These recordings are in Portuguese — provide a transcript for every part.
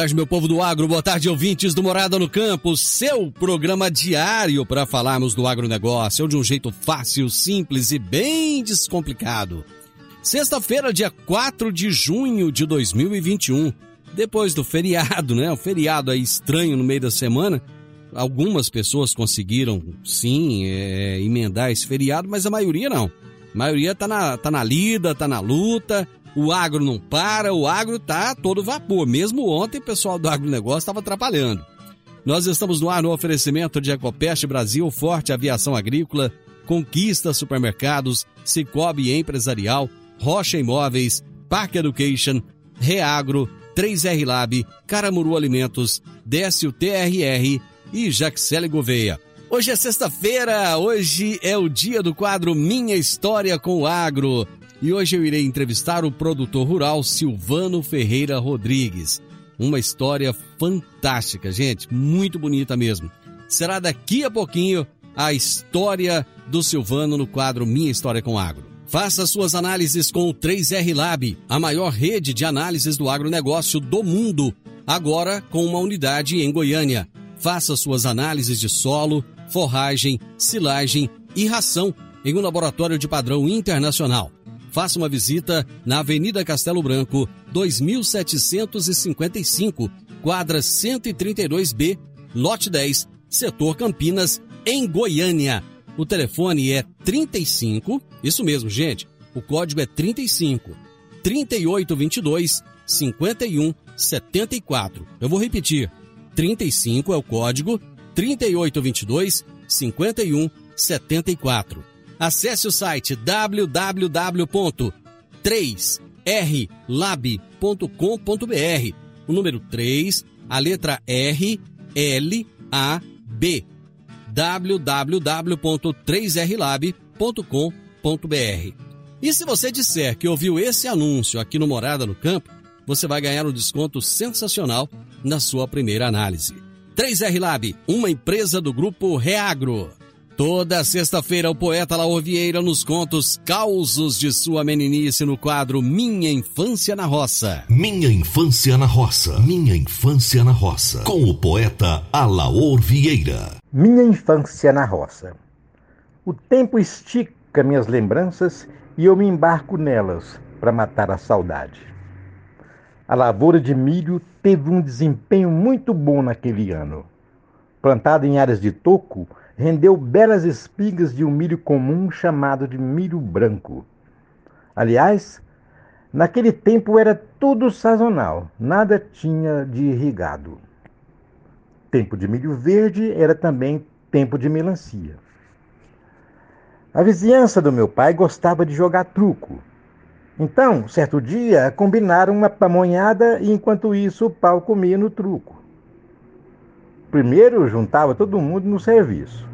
Tarde, meu povo do agro. Boa tarde, ouvintes do Morada no Campo. Seu programa diário para falarmos do agronegócio de um jeito fácil, simples e bem descomplicado. Sexta-feira, dia 4 de junho de 2021. Depois do feriado, né? O feriado aí estranho no meio da semana. Algumas pessoas conseguiram, sim, é, emendar esse feriado, mas a maioria não. A maioria tá na, tá na lida, tá na luta o agro não para, o agro tá todo vapor. Mesmo ontem o pessoal do agronegócio estava atrapalhando. Nós estamos no ar no oferecimento de Ecopest Brasil, Forte Aviação Agrícola, Conquista Supermercados, Cicobi Empresarial, Rocha Imóveis, Park Education, Reagro, 3R Lab, Caramuru Alimentos, Décio TRR e Jaxele Gouveia. Hoje é sexta-feira, hoje é o dia do quadro Minha História com o Agro e hoje eu irei entrevistar o produtor rural Silvano Ferreira Rodrigues. Uma história fantástica, gente, muito bonita mesmo. Será daqui a pouquinho a história do Silvano no quadro Minha História com Agro. Faça suas análises com o 3R Lab, a maior rede de análises do agronegócio do mundo, agora com uma unidade em Goiânia. Faça suas análises de solo, forragem, silagem e ração em um laboratório de padrão internacional faça uma visita na Avenida Castelo Branco, 2755, quadra 132B, lote 10, setor Campinas, em Goiânia. O telefone é 35, isso mesmo, gente. O código é 35 3822 5174. Eu vou repetir. 35 é o código 3822 5174. Acesse o site www.3rlab.com.br. O número 3, a letra R, L, A, B. www.3rlab.com.br. E se você disser que ouviu esse anúncio aqui no Morada no Campo, você vai ganhar um desconto sensacional na sua primeira análise. 3R Lab, uma empresa do grupo Reagro. Toda sexta-feira, o poeta Laor Vieira nos conta os causos de sua meninice no quadro Minha Infância na Roça. Minha Infância na Roça. Minha Infância na Roça. Com o poeta Alaor Vieira. Minha Infância na Roça. O tempo estica minhas lembranças e eu me embarco nelas para matar a saudade. A lavoura de milho teve um desempenho muito bom naquele ano. Plantada em áreas de toco, rendeu belas espigas de um milho comum chamado de milho branco. Aliás, naquele tempo era tudo sazonal, nada tinha de irrigado. Tempo de milho verde era também tempo de melancia. A vizinhança do meu pai gostava de jogar truco. Então, certo dia, combinaram uma pamonhada e enquanto isso o pau comia no truco. Primeiro juntava todo mundo no serviço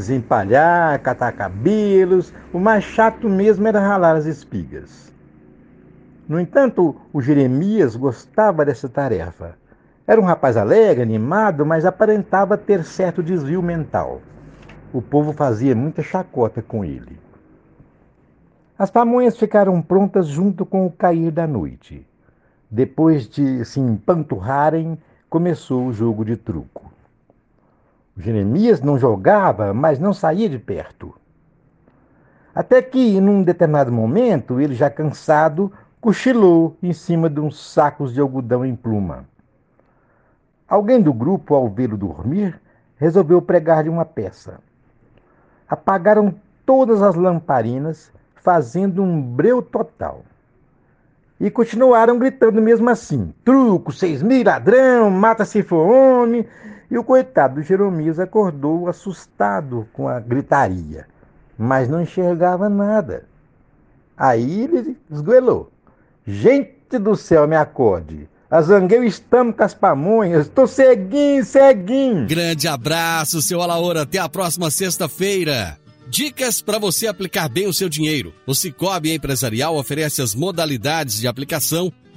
desempalhar, catar cabelos, o mais chato mesmo era ralar as espigas. No entanto, o Jeremias gostava dessa tarefa. Era um rapaz alegre, animado, mas aparentava ter certo desvio mental. O povo fazia muita chacota com ele. As pamonhas ficaram prontas junto com o cair da noite. Depois de se empanturrarem, começou o jogo de truco. Jeremias não jogava, mas não saía de perto. Até que, num determinado momento, ele já cansado, cochilou em cima de uns sacos de algodão em pluma. Alguém do grupo, ao vê-lo dormir, resolveu pregar-lhe uma peça. Apagaram todas as lamparinas, fazendo um breu total. E continuaram gritando mesmo assim: truco, seis mil, ladrão, mata se for homem. E o coitado do Jeremias acordou assustado com a gritaria, mas não enxergava nada. Aí ele esgoelou. Gente do céu, me acorde. A Zangueu estamos com as pamonhas. Tô ceguinho, ceguinho. Grande abraço, seu Alaora. Até a próxima sexta-feira. Dicas para você aplicar bem o seu dinheiro. O Cicobi Empresarial oferece as modalidades de aplicação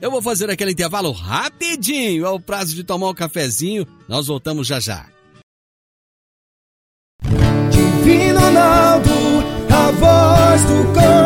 Eu vou fazer aquele intervalo rapidinho, é o prazo de tomar um cafezinho. Nós voltamos já já. Divino Ronaldo, a voz do.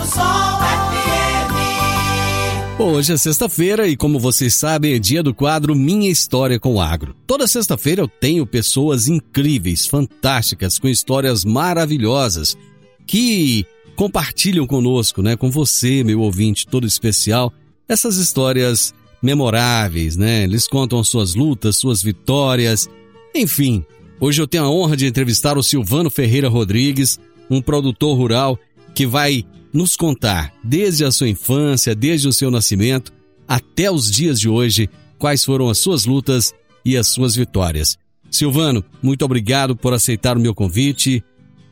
do Sol FM. Hoje é sexta-feira e, como vocês sabem, é dia do quadro Minha História com o Agro. Toda sexta-feira eu tenho pessoas incríveis, fantásticas, com histórias maravilhosas que compartilham conosco, né, com você, meu ouvinte todo especial, essas histórias memoráveis, né? Eles contam suas lutas, suas vitórias. Enfim, hoje eu tenho a honra de entrevistar o Silvano Ferreira Rodrigues, um produtor rural que vai nos contar, desde a sua infância, desde o seu nascimento, até os dias de hoje, quais foram as suas lutas e as suas vitórias. Silvano, muito obrigado por aceitar o meu convite.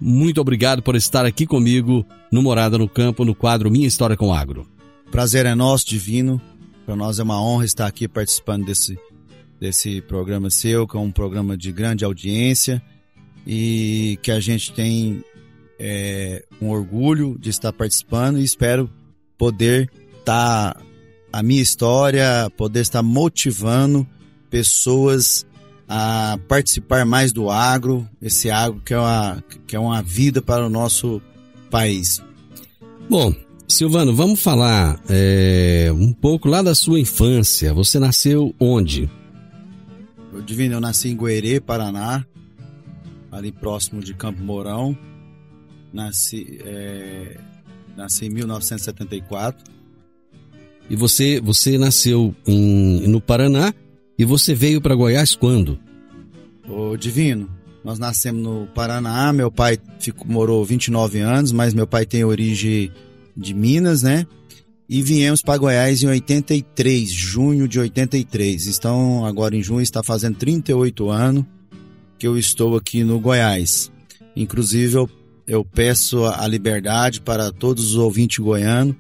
Muito obrigado por estar aqui comigo no Morada no Campo, no quadro Minha História com Agro. Prazer é nosso, divino. Para nós é uma honra estar aqui participando desse, desse programa seu, que é um programa de grande audiência e que a gente tem é, um orgulho de estar participando e espero poder estar tá, a minha história, poder estar motivando pessoas a participar mais do agro, esse agro que é uma, que é uma vida para o nosso país. Bom, Silvano, vamos falar é, um pouco lá da sua infância. Você nasceu onde? Eu, Divino, eu nasci em Guerê, Paraná, ali próximo de Campo Mourão. Nasci, é, nasci em 1974. E você, você nasceu em, no Paraná e você veio para Goiás quando? Ô, Divino, nós nascemos no Paraná. Meu pai ficou, morou 29 anos, mas meu pai tem origem de Minas, né? E viemos para Goiás em 83, junho de 83. Estão agora em junho, está fazendo 38 anos que eu estou aqui no Goiás. Inclusive, eu, eu peço a liberdade para todos os ouvintes goianos,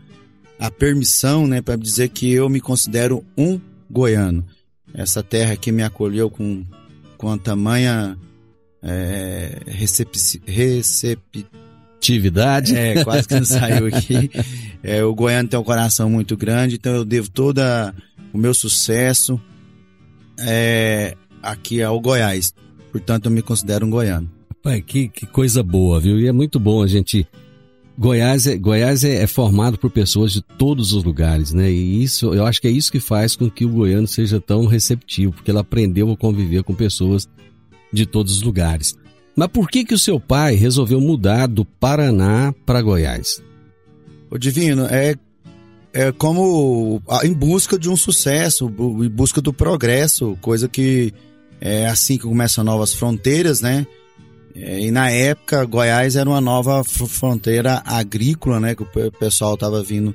a permissão, né, para dizer que eu me considero um goiano. Essa terra que me acolheu com, com a tamanha é, recep, recep, atividade. É, quase que não saiu aqui. É, o Goiano tem um coração muito grande, então eu devo todo o meu sucesso é, aqui ao Goiás. Portanto, eu me considero um goiano. Pai, que, que coisa boa, viu? E é muito bom a gente Goiás, é, Goiás é, é, formado por pessoas de todos os lugares, né? E isso, eu acho que é isso que faz com que o goiano seja tão receptivo, porque ele aprendeu a conviver com pessoas de todos os lugares. Mas por que que o seu pai resolveu mudar do Paraná para Goiás? O Divino, é, é como em busca de um sucesso, em busca do progresso, coisa que é assim que começam novas fronteiras, né? É, e na época, Goiás era uma nova fronteira agrícola, né? Que o pessoal estava vindo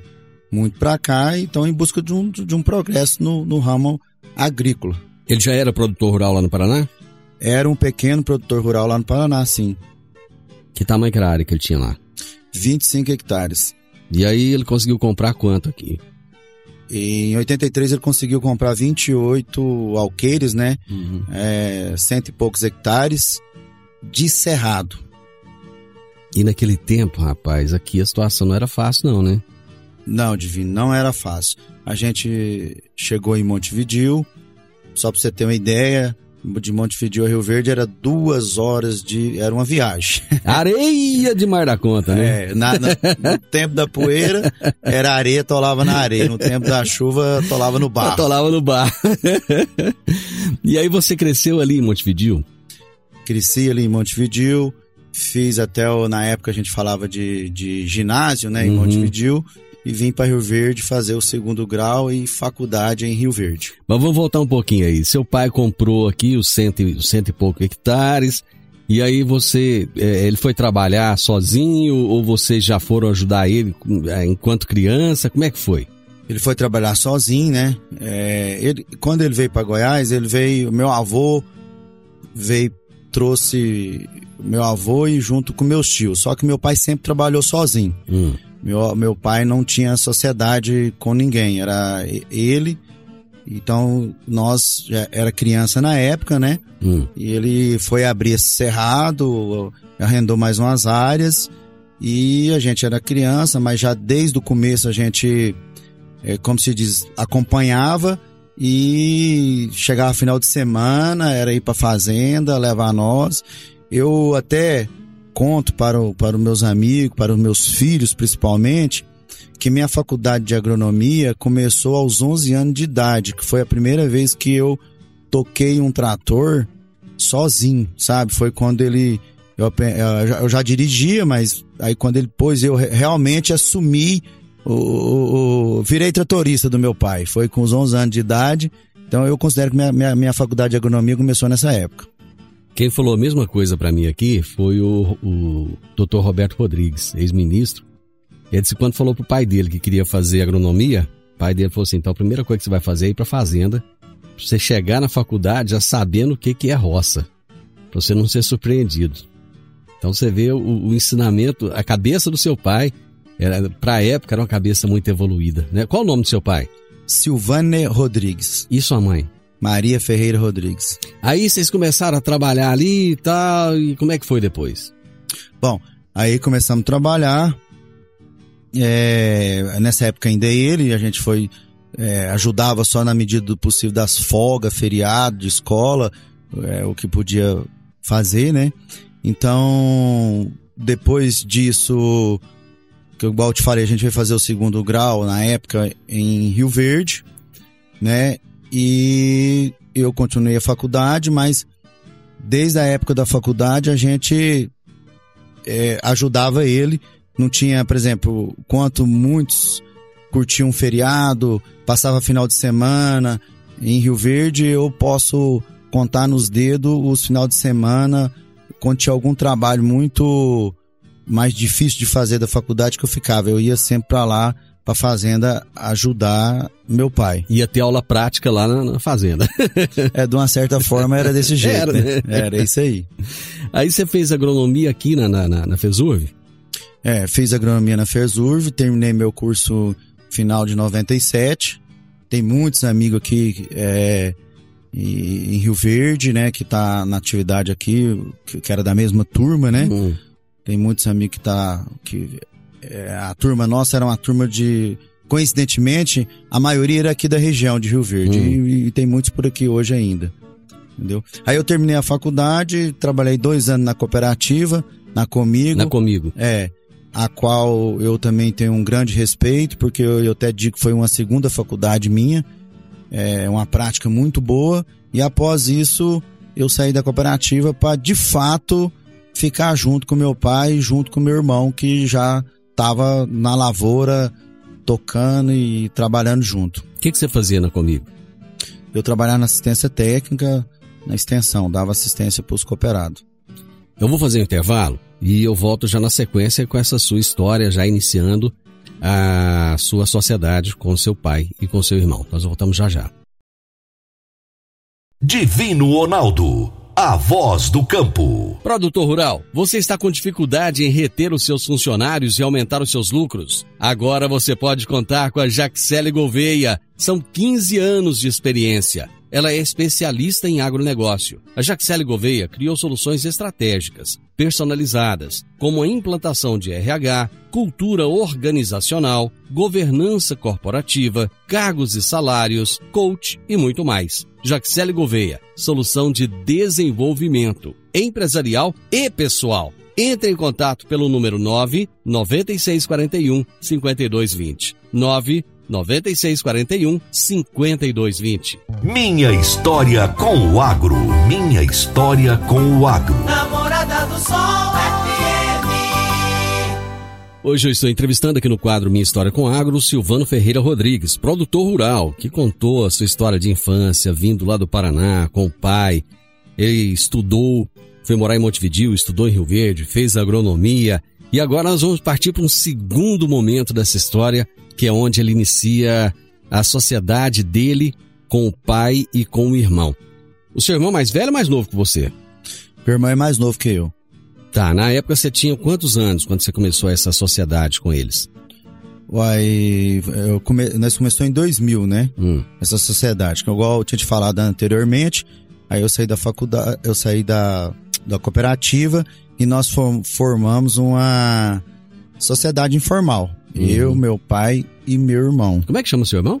muito para cá, então em busca de um, de um progresso no, no ramo agrícola. Ele já era produtor rural lá no Paraná? Era um pequeno produtor rural lá no Paraná, sim. Que tamanho que era a área que ele tinha lá? 25 hectares. E aí ele conseguiu comprar quanto aqui? Em 83 ele conseguiu comprar 28 alqueires, né? Uhum. É, cento e poucos hectares de cerrado. E naquele tempo, rapaz, aqui a situação não era fácil, não, né? Não, Divino, não era fácil. A gente chegou em Montevidil, só para você ter uma ideia, de Montevideo a Rio Verde era duas horas de. Era uma viagem. Areia de mar da conta, né? É, na, na, no tempo da poeira, era areia, tolava na areia. No tempo da chuva, tolava no bar. Tolava no bar. e aí você cresceu ali em Montevideo? Cresci ali em Montevideo, fiz até, o, na época a gente falava de, de ginásio, né, em uhum. Montevideo, e vim para Rio Verde fazer o segundo grau e faculdade em Rio Verde. Mas vamos voltar um pouquinho aí. Seu pai comprou aqui os cento, cento e poucos hectares, e aí você, é, ele foi trabalhar sozinho ou vocês já foram ajudar ele é, enquanto criança? Como é que foi? Ele foi trabalhar sozinho, né? É, ele, quando ele veio para Goiás, ele veio, meu avô veio trouxe meu avô e junto com meus tios. Só que meu pai sempre trabalhou sozinho. Hum. Meu, meu pai não tinha sociedade com ninguém, era ele. Então nós já era criança na época, né? Hum. E ele foi abrir esse cerrado, arrendou mais umas áreas e a gente era criança, mas já desde o começo a gente, é, como se diz, acompanhava e chegava final de semana, era ir para fazenda, levar nós. Eu até conto para, o, para os meus amigos, para os meus filhos principalmente, que minha faculdade de agronomia começou aos 11 anos de idade, que foi a primeira vez que eu toquei um trator sozinho, sabe? Foi quando ele. Eu, eu já dirigia, mas aí quando ele pôs, eu realmente assumi o, o, o, virei tratorista do meu pai. Foi com os 11 anos de idade. Então eu considero que minha, minha, minha faculdade de agronomia começou nessa época. Quem falou a mesma coisa para mim aqui foi o, o Dr. Roberto Rodrigues, ex-ministro. Ele disse quando falou pro pai dele que queria fazer agronomia, o pai dele falou assim: então a primeira coisa que você vai fazer é ir pra fazenda, pra você chegar na faculdade já sabendo o que, que é roça, pra você não ser surpreendido. Então você vê o, o ensinamento, a cabeça do seu pai era, pra época era uma cabeça muito evoluída, né? Qual o nome do seu pai? Silvane Rodrigues. E sua mãe? Maria Ferreira Rodrigues. Aí vocês começaram a trabalhar ali e tal, e como é que foi depois? Bom, aí começamos a trabalhar. É, nessa época ainda ele, a gente foi é, ajudava só na medida do possível das folgas, feriado, de escola, é, o que podia fazer, né? Então, depois disso, que igual eu te falei, a gente foi fazer o segundo grau na época em Rio Verde, né? E eu continuei a faculdade, mas desde a época da faculdade a gente é, ajudava ele. Não tinha, por exemplo, quanto muitos curtiam um feriado, passava final de semana em Rio Verde, eu posso contar nos dedos os final de semana quando tinha algum trabalho muito mais difícil de fazer da faculdade que eu ficava. Eu ia sempre para lá, para fazenda, ajudar meu pai. Ia ter aula prática lá na, na fazenda. é, de uma certa forma era desse jeito. Era, né? era isso aí. Aí você fez agronomia aqui na, na, na, na FESURV? É, fiz agronomia na FESURV, terminei meu curso final de 97. Tem muitos amigos aqui é, em Rio Verde, né, que tá na atividade aqui, que, era da mesma turma, né? Uhum. Tem muitos amigos que tá. Que, é, a turma nossa era uma turma de. Coincidentemente, a maioria era aqui da região de Rio Verde. Hum. E, e, tem muitos por aqui hoje ainda. Entendeu? Aí eu terminei a faculdade, trabalhei dois anos na cooperativa, na Comigo. Na Comigo. É. a qual eu também tenho um grande respeito, porque eu, eu até digo que foi uma segunda faculdade minha, é uma prática muito boa, e após isso eu saí da cooperativa para de fato ficar junto com meu pai, junto com meu irmão que já estava na lavoura tocando e trabalhando junto. O que, que você fazia na Comigo? Eu trabalhava na assistência técnica, na extensão, dava assistência para os cooperados. Eu vou fazer um intervalo e eu volto já na sequência com essa sua história, já iniciando a sua sociedade com seu pai e com seu irmão. Nós voltamos já já. Divino Ronaldo, a voz do campo. Produtor rural, você está com dificuldade em reter os seus funcionários e aumentar os seus lucros? Agora você pode contar com a Jaxele Gouveia. São 15 anos de experiência ela é especialista em agronegócio. A Jaxele Gouveia criou soluções estratégicas, personalizadas, como a implantação de RH, cultura organizacional, governança corporativa, cargos e salários, coach e muito mais. Jaxele Gouveia, solução de desenvolvimento empresarial e pessoal. Entre em contato pelo número 9 9641 5220. 9 9641 5220. Minha história com o agro. Minha história com o agro. Namorada do Sol FM. Hoje eu estou entrevistando aqui no quadro Minha História com Agro, Silvano Ferreira Rodrigues, produtor rural, que contou a sua história de infância, vindo lá do Paraná com o pai. Ele estudou, foi morar em Montevideo, estudou em Rio Verde, fez agronomia. E agora nós vamos partir para um segundo momento dessa história, que é onde ele inicia a sociedade dele com o pai e com o irmão. O seu irmão mais velho ou mais novo que você? Meu irmão é mais novo que eu. Tá, na época você tinha quantos anos quando você começou essa sociedade com eles? Uai, eu come... nós começamos em 2000, né? Hum. Essa sociedade, que igual eu tinha te falado anteriormente, aí eu saí da faculdade, eu saí da, da cooperativa e nós formamos uma sociedade informal. Uhum. Eu, meu pai e meu irmão. Como é que chama o seu irmão?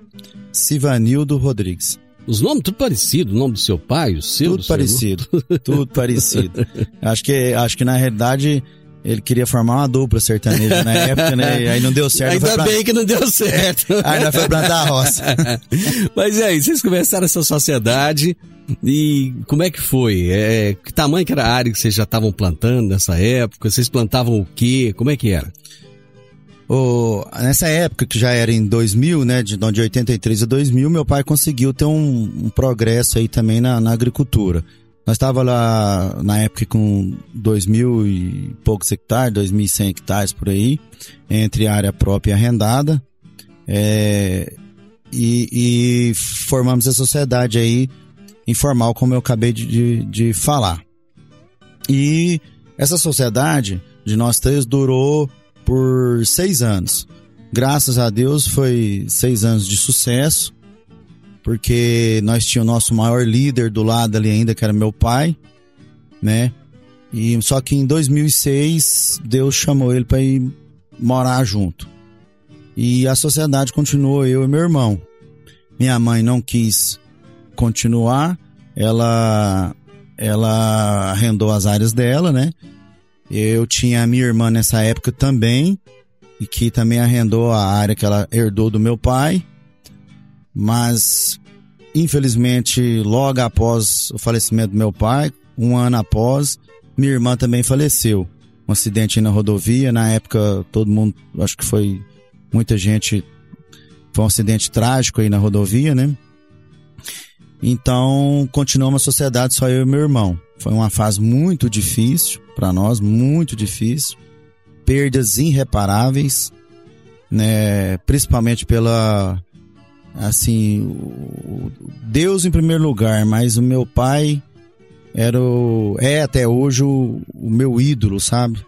Sivanildo Rodrigues. Os nomes tudo parecido, o nome do seu pai, o seu Tudo parecido, tudo parecido. Acho que, acho que na realidade ele queria formar uma dupla sertaneja na época, né? E aí não deu certo. Ainda bem que não deu certo. aí nós foi plantar a roça. Mas e aí, vocês começaram essa sociedade e como é que foi? É, que tamanho que era a área que vocês já estavam plantando nessa época? Vocês plantavam o quê? Como é que era? O, nessa época, que já era em 2000, né, de, de 83 a 2000, meu pai conseguiu ter um, um progresso aí também na, na agricultura. Nós estava lá na época com 2 mil e poucos hectares, 2.100 hectares por aí, entre área própria e arrendada. É, e, e, formamos a sociedade aí informal, como eu acabei de, de, de falar. E essa sociedade de nós três durou por seis anos. Graças a Deus foi seis anos de sucesso, porque nós tínhamos o nosso maior líder do lado ali ainda, que era meu pai, né? E só que em 2006 Deus chamou ele para ir morar junto. E a sociedade continuou eu e meu irmão. Minha mãe não quis continuar, ela ela arrendou as áreas dela, né? Eu tinha a minha irmã nessa época também, e que também arrendou a área que ela herdou do meu pai. Mas, infelizmente, logo após o falecimento do meu pai, um ano após, minha irmã também faleceu. Um acidente na rodovia, na época todo mundo, acho que foi muita gente, foi um acidente trágico aí na rodovia, né? Então, continuamos a sociedade só eu e meu irmão. Foi uma fase muito difícil para nós, muito difícil. Perdas irreparáveis, né? Principalmente pela assim, Deus em primeiro lugar, mas o meu pai era o, é até hoje o, o meu ídolo, sabe?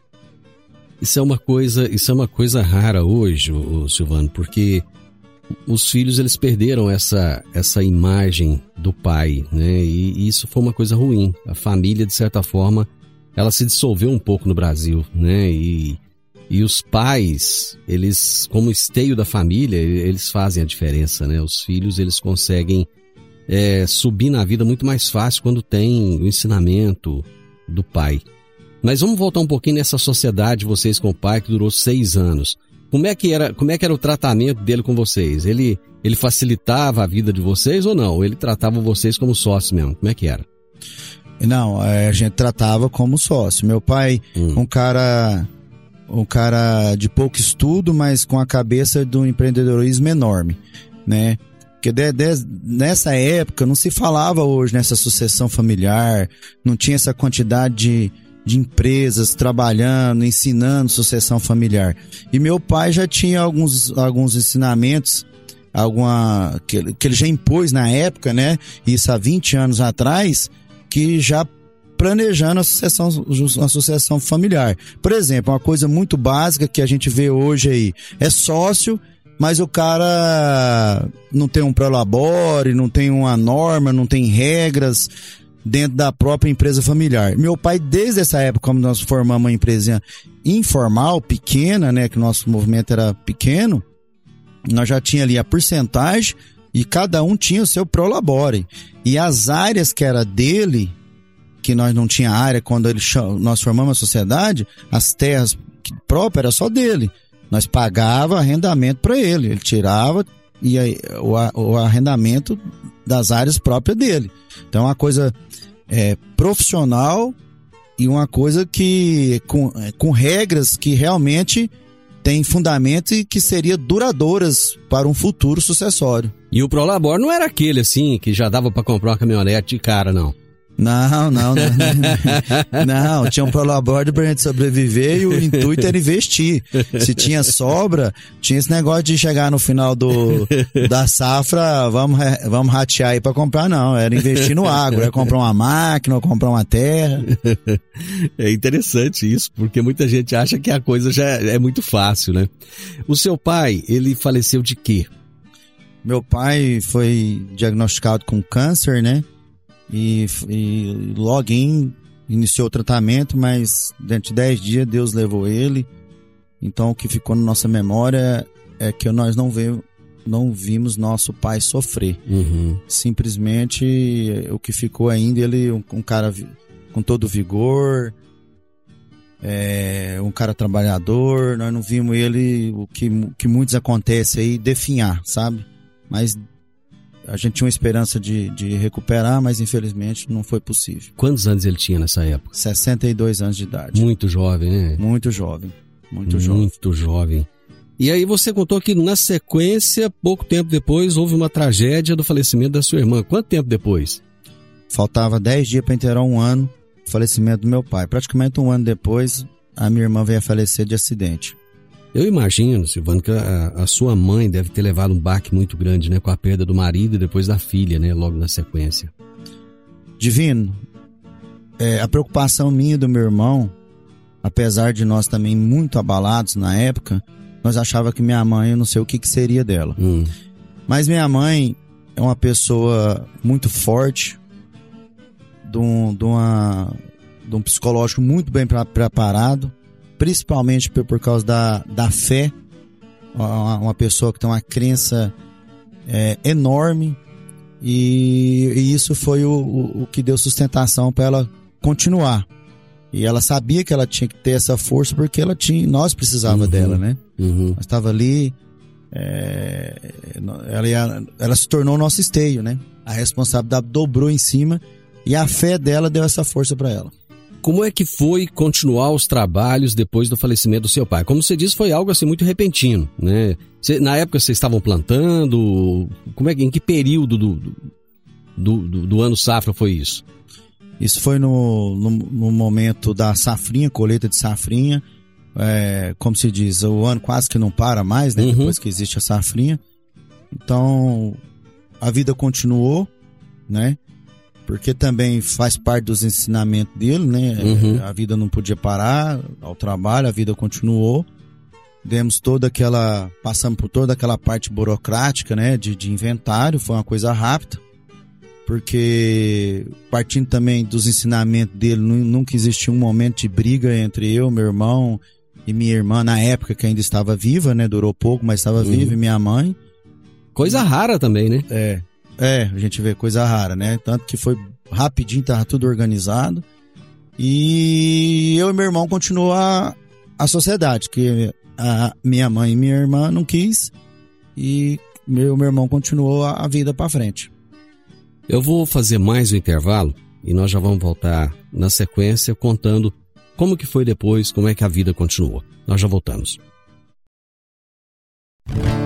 Isso é uma coisa, isso é uma coisa rara hoje, o Silvano, porque os filhos eles perderam essa essa imagem do pai, né? E, isso foi uma coisa ruim. A família de certa forma ela se dissolveu um pouco no Brasil, né? E, e os pais eles como esteio da família eles fazem a diferença, né? Os filhos eles conseguem é, subir na vida muito mais fácil quando tem o ensinamento do pai. Mas vamos voltar um pouquinho nessa sociedade, vocês com o pai, que durou seis anos. Como é que era, como é que era o tratamento dele com vocês? Ele, ele facilitava a vida de vocês ou não? Ele tratava vocês como sócios mesmo? Como é que era? Não, é, a gente tratava como sócio. Meu pai, hum. um cara um cara de pouco estudo, mas com a cabeça do empreendedorismo enorme, né? Porque de, de, nessa época não se falava hoje nessa sucessão familiar, não tinha essa quantidade de, de empresas trabalhando, ensinando sucessão familiar. E meu pai já tinha alguns, alguns ensinamentos, alguma que, que ele já impôs na época, né? Isso há 20 anos atrás, que já planejando a sucessão, a sucessão familiar. Por exemplo, uma coisa muito básica que a gente vê hoje aí é sócio, mas o cara não tem um prolabore, não tem uma norma, não tem regras dentro da própria empresa familiar. Meu pai, desde essa época, como nós formamos uma empresa informal, pequena, né, que nosso movimento era pequeno, nós já tinha ali a porcentagem e cada um tinha o seu prolabore. E as áreas que era dele, que nós não tinha área quando ele, nós formamos a sociedade, as terras próprias era só dele. Nós pagava arrendamento para ele, ele tirava e aí, o, o arrendamento das áreas próprias dele. Então, é uma coisa é, profissional e uma coisa que com, é, com regras que realmente tem fundamento e que seria duradouras para um futuro sucessório. E o Prolabor não era aquele assim que já dava para comprar uma caminhonete de cara, não. Não, não, não. Não, tinha um prolabore pra gente sobreviver e o intuito era investir. Se tinha sobra, tinha esse negócio de chegar no final do, da safra, vamos, vamos ratear aí pra comprar, não. Era investir no agro, era comprar uma máquina comprar uma terra. É interessante isso, porque muita gente acha que a coisa já é muito fácil, né? O seu pai, ele faleceu de quê? Meu pai foi diagnosticado com câncer, né? E, e logo em iniciou o tratamento, mas dentro de 10 dias Deus levou ele. Então o que ficou na nossa memória é que nós não, vemos, não vimos nosso pai sofrer. Uhum. Simplesmente o que ficou ainda, ele um, um cara com todo vigor, é, um cara trabalhador, nós não vimos ele, o que, que muitos acontece aí, definhar, sabe? Mas a gente tinha uma esperança de, de recuperar, mas infelizmente não foi possível. Quantos anos ele tinha nessa época? 62 anos de idade. Muito jovem, né? Muito jovem. Muito jovem. Muito jovem. E aí você contou que na sequência, pouco tempo depois, houve uma tragédia do falecimento da sua irmã. Quanto tempo depois? Faltava 10 dias para inteirar um ano o falecimento do meu pai. Praticamente um ano depois, a minha irmã veio a falecer de acidente. Eu imagino, Silvano, que a, a, sua mãe deve ter levado um baque muito grande, né? Com a perda do marido e depois da filha, né? Logo na sequência. Divino, é, a preocupação minha e do meu irmão, apesar de nós também muito abalados na época, nós achava que minha mãe, eu não sei o que, que seria dela. Hum. Mas minha mãe é uma pessoa muito forte, de um, de uma, de um psicológico muito bem preparado, principalmente por, por causa da, da fé. Uma, uma pessoa que tem uma crença é, enorme e, e, isso foi o, o, o que deu sustentação para ela continuar. E ela sabia que ela tinha que ter essa força porque ela tinha, nós precisava uhum, dela, né? Uhum. Nós estava ali, é, ela, ia, ela se tornou nosso esteio, né? A responsabilidade dobrou em cima e a fé dela deu essa força para ela. Como é que foi continuar os trabalhos depois do falecimento do seu pai? Como você disse, foi algo assim muito repentino, né? Na época vocês estavam plantando, como é em que período do, do, do, do ano safra foi isso? Isso foi no, no, no, momento da safrinha, colheita de safrinha. É, como se diz, o ano quase que não para mais, né? Uhum. Depois que existe a safrinha. Então, a vida continuou, né? Porque também faz parte dos ensinamentos dele, né? Uhum. A vida não podia parar ao trabalho, a vida continuou. Demos toda aquela. Passamos por toda aquela parte burocrática, né? De, de inventário, foi uma coisa rápida. Porque, partindo também dos ensinamentos dele, nunca existiu um momento de briga entre eu, meu irmão e minha irmã, na época que ainda estava viva, né? Durou pouco, mas estava uhum. viva, e minha mãe. Coisa rara também, né? É. É, a gente vê coisa rara, né? Tanto que foi rapidinho, tava tudo organizado. E eu e meu irmão continuou a, a sociedade, que a minha mãe e minha irmã não quis e meu, meu irmão continuou a, a vida para frente. Eu vou fazer mais um intervalo e nós já vamos voltar na sequência contando como que foi depois, como é que a vida continuou. Nós já voltamos. Divino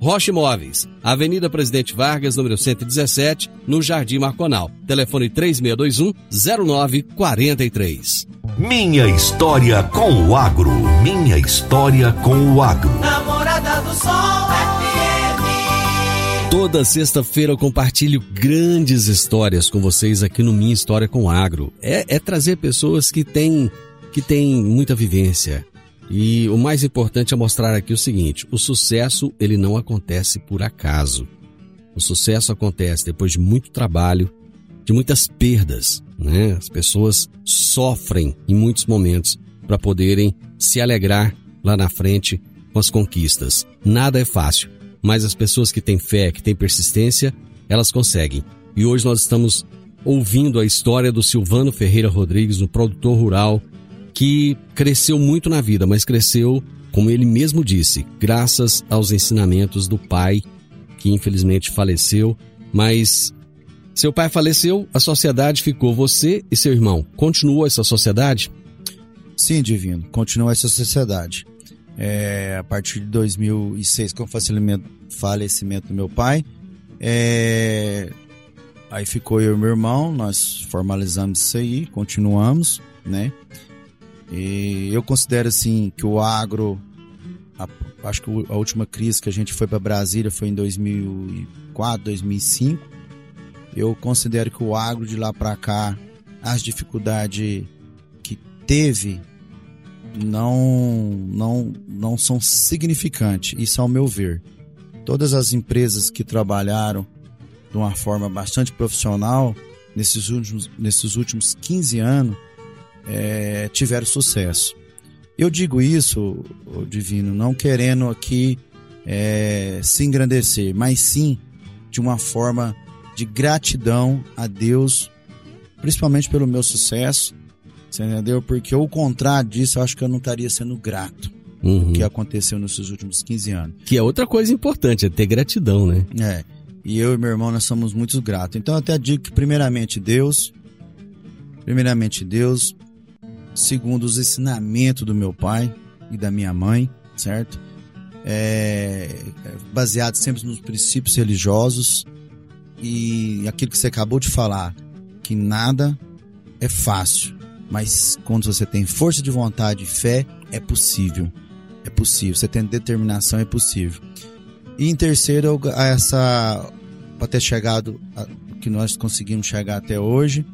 Rocha Imóveis, Avenida Presidente Vargas, número 117, no Jardim Marconal. Telefone 3621-0943. Minha história com o agro. Minha história com o agro. Namorada do Sol FM. Toda sexta-feira eu compartilho grandes histórias com vocês aqui no Minha História com o Agro. É, é trazer pessoas que têm, que têm muita vivência. E o mais importante é mostrar aqui o seguinte: o sucesso ele não acontece por acaso. O sucesso acontece depois de muito trabalho, de muitas perdas, né? As pessoas sofrem em muitos momentos para poderem se alegrar lá na frente com as conquistas. Nada é fácil, mas as pessoas que têm fé, que têm persistência, elas conseguem. E hoje nós estamos ouvindo a história do Silvano Ferreira Rodrigues, um produtor rural que cresceu muito na vida, mas cresceu, como ele mesmo disse, graças aos ensinamentos do pai, que infelizmente faleceu, mas seu pai faleceu, a sociedade ficou você e seu irmão. Continuou essa sociedade? Sim, Divino, continua essa sociedade. É, a partir de 2006, com o falecimento, falecimento do meu pai, é, aí ficou eu e meu irmão, nós formalizamos isso aí, continuamos, né? E eu considero assim que o agro, a, acho que a última crise que a gente foi para Brasília foi em 2004, 2005. Eu considero que o agro de lá para cá, as dificuldades que teve não não não são significantes. Isso ao meu ver. Todas as empresas que trabalharam de uma forma bastante profissional nesses últimos nesses últimos 15 anos é, tiveram sucesso. Eu digo isso, Divino, não querendo aqui é, se engrandecer, mas sim de uma forma de gratidão a Deus, principalmente pelo meu sucesso, você entendeu? Porque o contrário disso, eu acho que eu não estaria sendo grato. Uhum. O que aconteceu nesses últimos 15 anos. Que é outra coisa importante, é ter gratidão, né? É. E eu e meu irmão, nós somos muito gratos. Então, eu até digo que, primeiramente, Deus. Primeiramente, Deus segundo os ensinamentos do meu pai e da minha mãe, certo? É, baseado sempre nos princípios religiosos e aquilo que você acabou de falar, que nada é fácil, mas quando você tem força de vontade e fé, é possível. É possível. Você tem determinação, é possível. E em terceiro, essa para ter chegado a, que nós conseguimos chegar até hoje,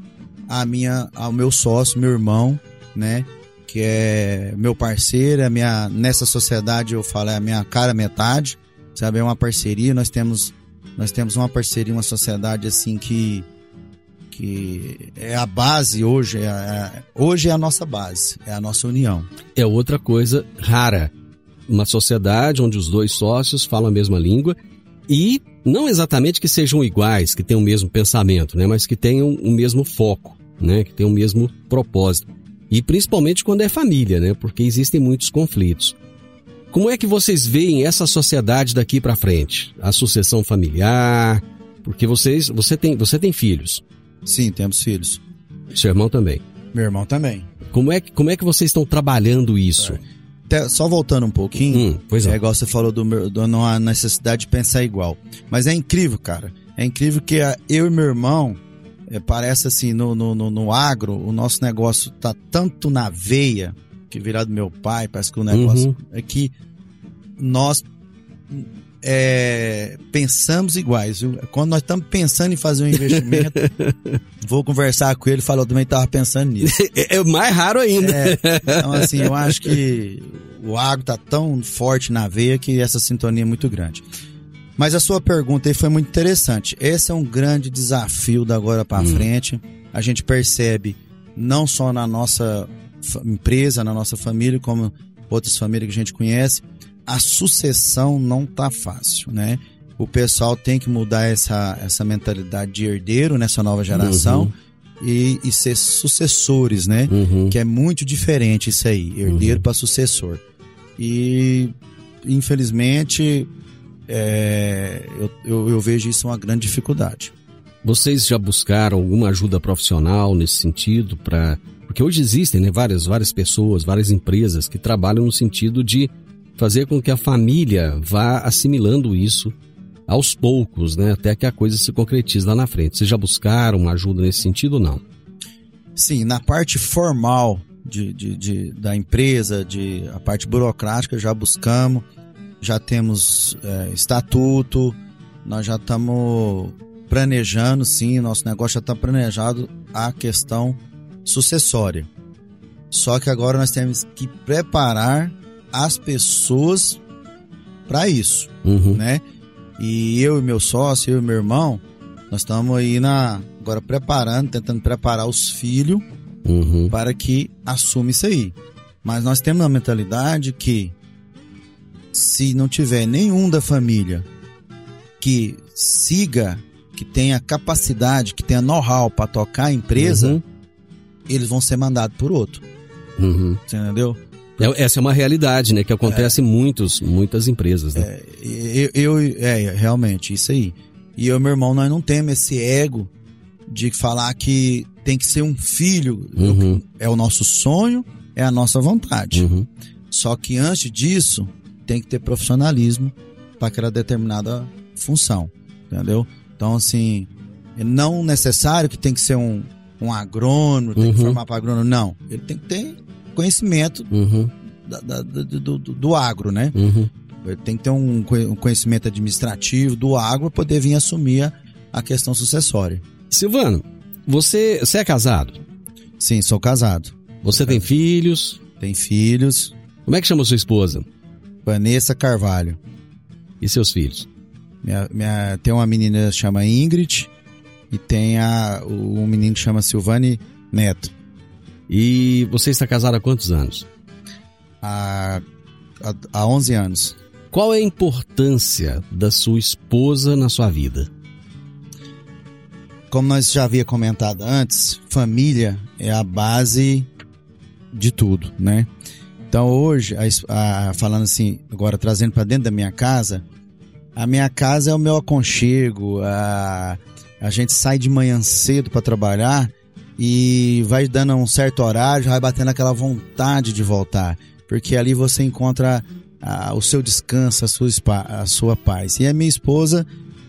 a minha, ao meu sócio, meu irmão, né? Que é meu parceiro, a minha, nessa sociedade eu falo, é a minha cara metade, sabe? É uma parceria, nós temos, nós temos uma parceria, uma sociedade assim que, que é a base hoje, é, é, hoje é a nossa base, é a nossa união. É outra coisa rara. Uma sociedade onde os dois sócios falam a mesma língua e não exatamente que sejam iguais, que tenham o mesmo pensamento, né? Mas que tenham o mesmo foco, né? Que tenham o mesmo propósito. E principalmente quando é família, né? Porque existem muitos conflitos. Como é que vocês veem essa sociedade daqui para frente? A sucessão familiar? Porque vocês, você tem, você tem filhos? Sim, temos filhos. Seu irmão também. Meu irmão também. Como é, como é que vocês estão trabalhando isso? Até, só voltando um pouquinho, Hum, pois é. é igual você falou do, meu- do não há necessidade de pensar igual. Mas é incrível, cara. É incrível que eu e meu irmão, é, parece assim, no, no, no, no agro, o nosso negócio tá tanto na veia, que virado do meu pai, parece que o negócio Uhum. é que nós é, pensamos iguais. viu? Quando nós estamos pensando em fazer um investimento, vou conversar com ele, falou também estava pensando nisso. É, é mais raro ainda. É, então, assim, eu acho que o agro tá tão forte na veia que essa sintonia é muito grande. Mas a sua pergunta aí foi muito interessante. Esse é um grande desafio da agora para frente. A gente percebe não só na nossa empresa, na nossa família, como outras famílias que a gente conhece, a sucessão não tá fácil, né? O pessoal tem que mudar essa, essa mentalidade de herdeiro nessa nova geração e, e ser sucessores, né? Uhum. Que é muito diferente isso aí, herdeiro para sucessor. E, infelizmente, é, eu, eu, eu vejo isso uma grande dificuldade. Vocês já buscaram alguma ajuda profissional nesse sentido para porque hoje existem né, várias várias pessoas, várias empresas que trabalham no sentido de fazer com que a família vá assimilando isso aos poucos, né, até que a coisa se concretize lá na frente. Vocês já buscaram uma ajuda nesse sentido ou não? Sim, na parte formal de, de, de- da empresa, de a parte burocrática, já buscamos, já temos é, estatuto, nós já estamos planejando, sim, nosso negócio já está planejado a questão sucessória. Só que agora nós temos que preparar as pessoas para isso Uhum. né? E eu e meu sócio, eu e meu irmão, nós estamos aí na agora preparando, tentando preparar os filhos Uhum. para que assuma isso aí. Mas nós temos a mentalidade que se não tiver nenhum da família que siga, que tenha capacidade, que tenha know-how para tocar a empresa, Uhum. eles vão ser mandados por outro. Uhum. Você entendeu? É- Essa é uma realidade, né, que acontece em muitos, muitas empresas, né? Eu, eu é, realmente, isso aí. E eu e meu irmão, nós não temos esse ego de falar que tem que ser um filho. Uhum. É o nosso sonho, é a nossa vontade. Uhum. Só que antes disso, tem que ter profissionalismo para aquela determinada função. Entendeu? Então, assim, é não necessário que tem que ser um, um agrônomo, tem que Uhum. formar para agrônomo. Não. Ele tem que ter conhecimento Uhum. da- da- do, do, do- agro, né? Uhum. Ele tem que ter um um conhecimento administrativo do agro para poder vir assumir a, a questão sucessória. Silvano, você, você é casado? Sim, sou casado. Você tem filhos? Tem filhos. Como é que chama sua esposa? Vanessa Carvalho. E seus filhos? Minha, minha- tem uma menina que chama Ingrid e tem a, um menino que chama Silvane Neto. E você está casado há quantos anos? Há, há, há 11 anos. Qual é a importância da sua esposa na sua vida? Como nós já havia comentado antes, família é a base de tudo, né? Então hoje, a a- falando assim, agora trazendo para dentro da minha casa, a minha casa é o meu aconchego. A, a gente sai de manhã cedo para trabalhar e vai dando um certo horário, vai batendo aquela vontade de voltar, porque ali você encontra ah, o seu descanso, a sua, a sua paz. E a minha esposa,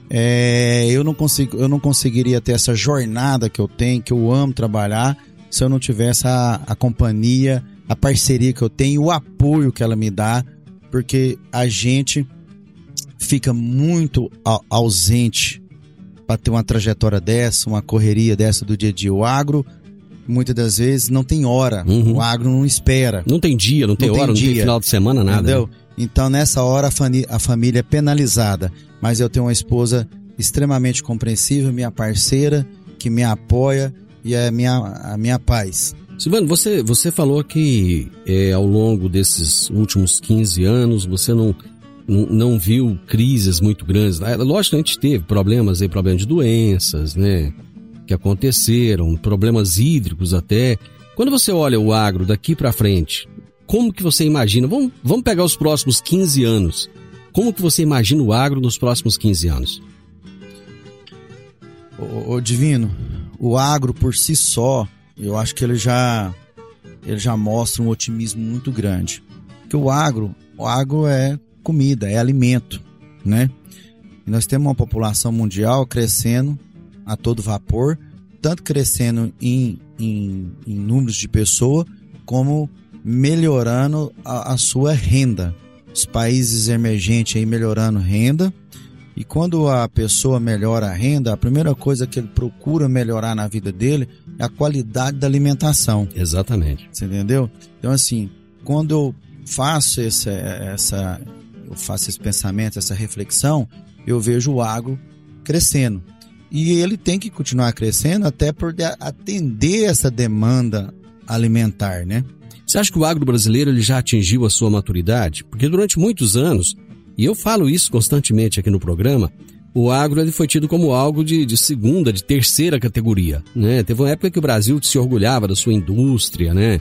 é, eu não consigo, eu não conseguiria ter essa jornada que eu tenho, que eu amo trabalhar, se eu não tivesse a, a companhia, a parceria que eu tenho, o apoio que ela me dá, porque a gente fica muito au- ausente para ter uma trajetória dessa, uma correria dessa do dia a dia. O agro, muitas das vezes, não tem hora. Uhum. O agro não espera. Não tem dia, não tem Não tem hora, não tem final de semana, nada. Entendeu? né? Então, nessa hora, a, a família é penalizada. Mas eu tenho uma esposa extremamente compreensiva, minha parceira, que me apoia e é minha, a minha paz. Silvano, você, você falou que é, ao longo desses últimos 15 anos você não, não, não viu crises muito grandes. É, Lógico que a gente teve problemas aí, problemas de doenças, né? Que aconteceram, problemas hídricos até. Quando você olha o agro daqui pra frente, como que você imagina? Vamos, vamos pegar os próximos 15 anos. Como que você imagina o agro nos próximos 15 anos? Ô, ô, Divino, o agro por si só, eu acho que ele já, ele já mostra um otimismo muito grande. Porque o agro, o agro é comida, é alimento, né? E nós temos uma população mundial crescendo a todo vapor, tanto crescendo em, em, em números de pessoas, como melhorando a, a sua renda. os países emergentes aí melhorando renda. E quando a pessoa melhora a renda, a primeira coisa que ele procura melhorar na vida dele é a qualidade da alimentação. Exatamente. Você entendeu? Então, assim, quando eu faço essa, essa, eu faço esse pensamento, essa reflexão, eu vejo o agro crescendo. E ele tem que continuar crescendo até por atender essa demanda alimentar, né? Você acha que o agro brasileiro ele já atingiu a sua maturidade? Porque durante muitos anos, e eu falo isso constantemente aqui no programa, o agro ele foi tido como algo de, de, segunda, de terceira categoria. Né? Teve uma época que o Brasil se orgulhava da sua indústria, né?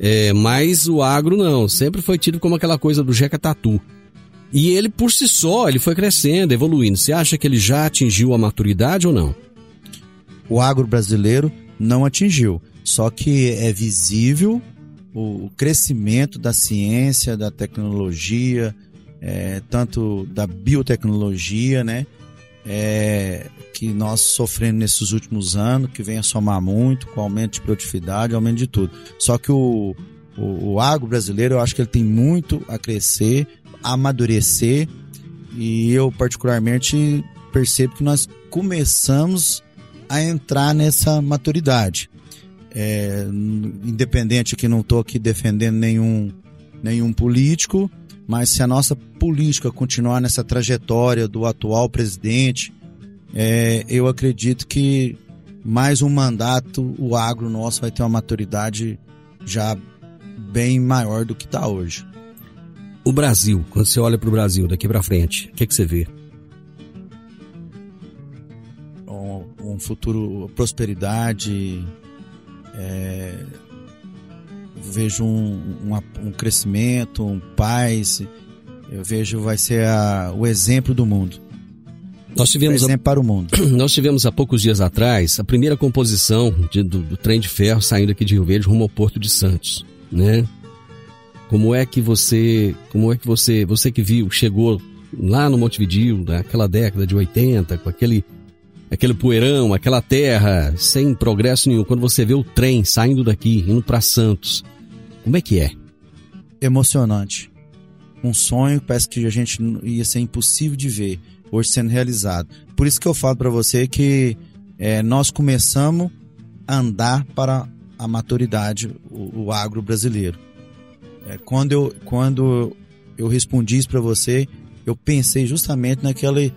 É, mas o agro não, sempre foi tido como aquela coisa do Jeca Tatu. E ele por si só, ele foi crescendo, evoluindo. Você acha que ele já atingiu a maturidade ou não? O agro brasileiro não atingiu, só que é visível o crescimento da ciência, da tecnologia, é, tanto da biotecnologia, né? É, que nós sofrendo nesses últimos anos, que vem a somar muito com aumento de produtividade, aumento de tudo. Só que o, o, o agro brasileiro, eu acho que ele tem muito a crescer, a amadurecer, e eu particularmente percebo que nós começamos a entrar nessa maturidade. É, independente que não estou aqui defendendo nenhum, nenhum político, mas se a nossa política continuar nessa trajetória do atual presidente, é, eu acredito que mais um mandato o agro nosso vai ter uma maturidade já bem maior do que está hoje. O Brasil, quando você olha para o Brasil daqui para frente, o que, que você vê? Um, um futuro, prosperidade, é, vejo um, um, um, crescimento, um paz. Eu vejo vai ser a, o exemplo do mundo. Nós tivemos exemplo a, para o mundo. Nós tivemos há poucos dias atrás a primeira composição de, do, do, trem de ferro saindo aqui de Rio Verde rumo ao Porto de Santos, né? Como é que você, como é que você, você que viu, chegou lá no Montevideo, naquela década de 80, com aquele aquele poeirão, aquela terra, sem progresso nenhum. Quando você vê o trem saindo daqui, indo para Santos, como é que é? Emocionante. Um sonho parece que a gente ia ser impossível de ver, hoje sendo realizado. Por isso que eu falo para você que é, nós começamos a andar para a maturidade, o, o agro brasileiro. É, quando, eu, quando eu respondi isso para você, eu pensei justamente naquele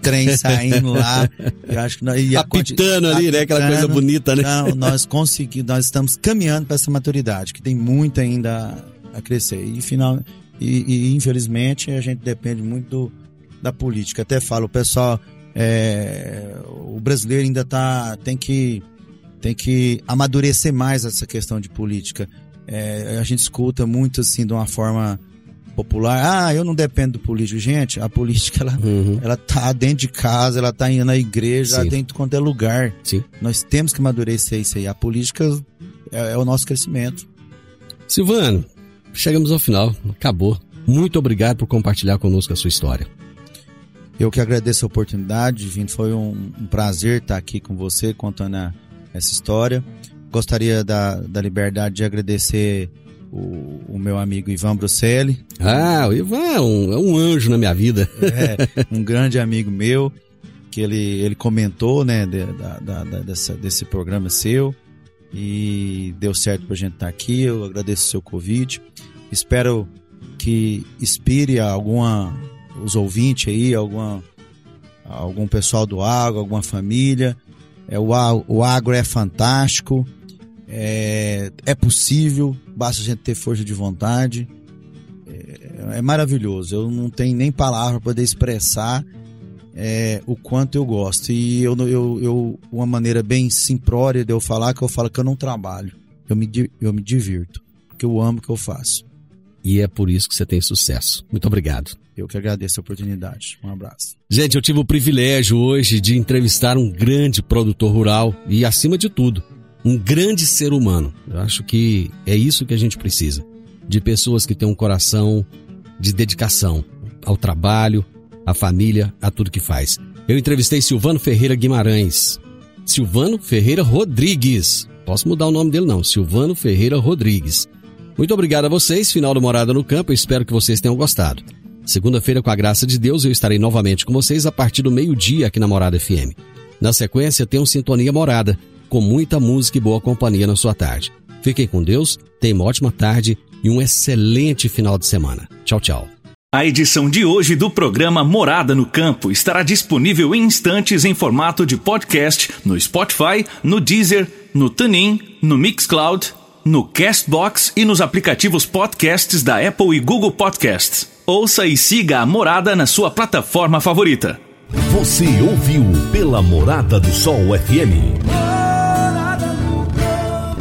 trem saindo lá. Eu acho que nós, ia apitando ali, apitando, né? Aquela coisa bonita, né? Não, nós conseguimos, nós estamos caminhando para essa maturidade, que tem muito ainda a crescer. E, final, e, e infelizmente a gente depende muito do, da política. Até falo, o pessoal, é, o brasileiro ainda tá, tem que tem que amadurecer mais essa questão de política. É, a gente escuta muito assim de uma forma popular, ah, eu não dependo do político. Gente, a política, ela, uhum. ela tá dentro de casa, ela tá indo na igreja, Sim. dentro de qualquer é lugar. Sim. Nós temos que amadurecer isso aí. A política é, é o nosso crescimento. Silvano, chegamos ao final. Acabou. Muito obrigado por compartilhar conosco a sua história. Eu que agradeço a oportunidade, Vindo. Foi um, um, prazer estar aqui com você, contando a, essa história. Gostaria da, da liberdade de agradecer o, o, meu amigo Ivan Bruselli. Ah, o Ivan é um, é um anjo na minha vida. É, um grande amigo meu, que ele, ele comentou, né, de, da, da, dessa, desse programa seu e deu certo pra gente estar tá aqui. Eu agradeço o seu convite. Espero que inspire alguma, os ouvintes aí, alguma, algum pessoal do agro, alguma família. É, o, o agro é fantástico é, é possível, basta a gente ter força de vontade. É, é maravilhoso. Eu não tenho nem palavra para poder expressar é, o quanto eu gosto. E eu, eu, eu, uma maneira bem simplória de eu falar, que eu falo que eu não trabalho. Eu me, eu me divirto. Porque eu amo o que eu faço. E é por isso que você tem sucesso. Muito obrigado. Eu que agradeço a oportunidade. Um abraço. Gente, eu tive o privilégio hoje de entrevistar um grande produtor rural e, acima de tudo, um grande ser humano. Eu acho que é isso que a gente precisa. De pessoas que têm um coração de dedicação ao trabalho, à família, a tudo que faz. Eu entrevistei Silvano Ferreira Guimarães. Silvano Ferreira Rodrigues. Posso mudar o nome dele não, Silvano Ferreira Rodrigues. Muito obrigado a vocês, final do Morada no Campo, espero que vocês tenham gostado. Segunda-feira, com a graça de Deus, eu estarei novamente com vocês a partir do meio-dia aqui na Morada FM. Na sequência, tem um Sintonia Morada, com muita música e boa companhia na sua tarde. Fiquem com Deus, tenham uma ótima tarde e um excelente final de semana. Tchau, tchau. A edição de hoje do programa Morada no Campo estará disponível em instantes em formato de podcast no Spotify, no Deezer, no TuneIn, no Mixcloud, no Castbox e nos aplicativos podcasts da Apple e Google Podcasts. Ouça e siga a Morada na sua plataforma favorita. Você ouviu pela Morada do Sol FM.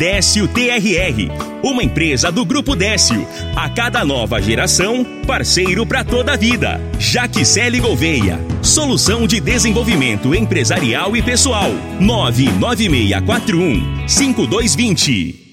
Décio TRR, uma empresa do Grupo Décio. A cada nova geração, parceiro para toda a vida. Jaquicele Gouveia, solução de desenvolvimento empresarial e pessoal. 99641 5220.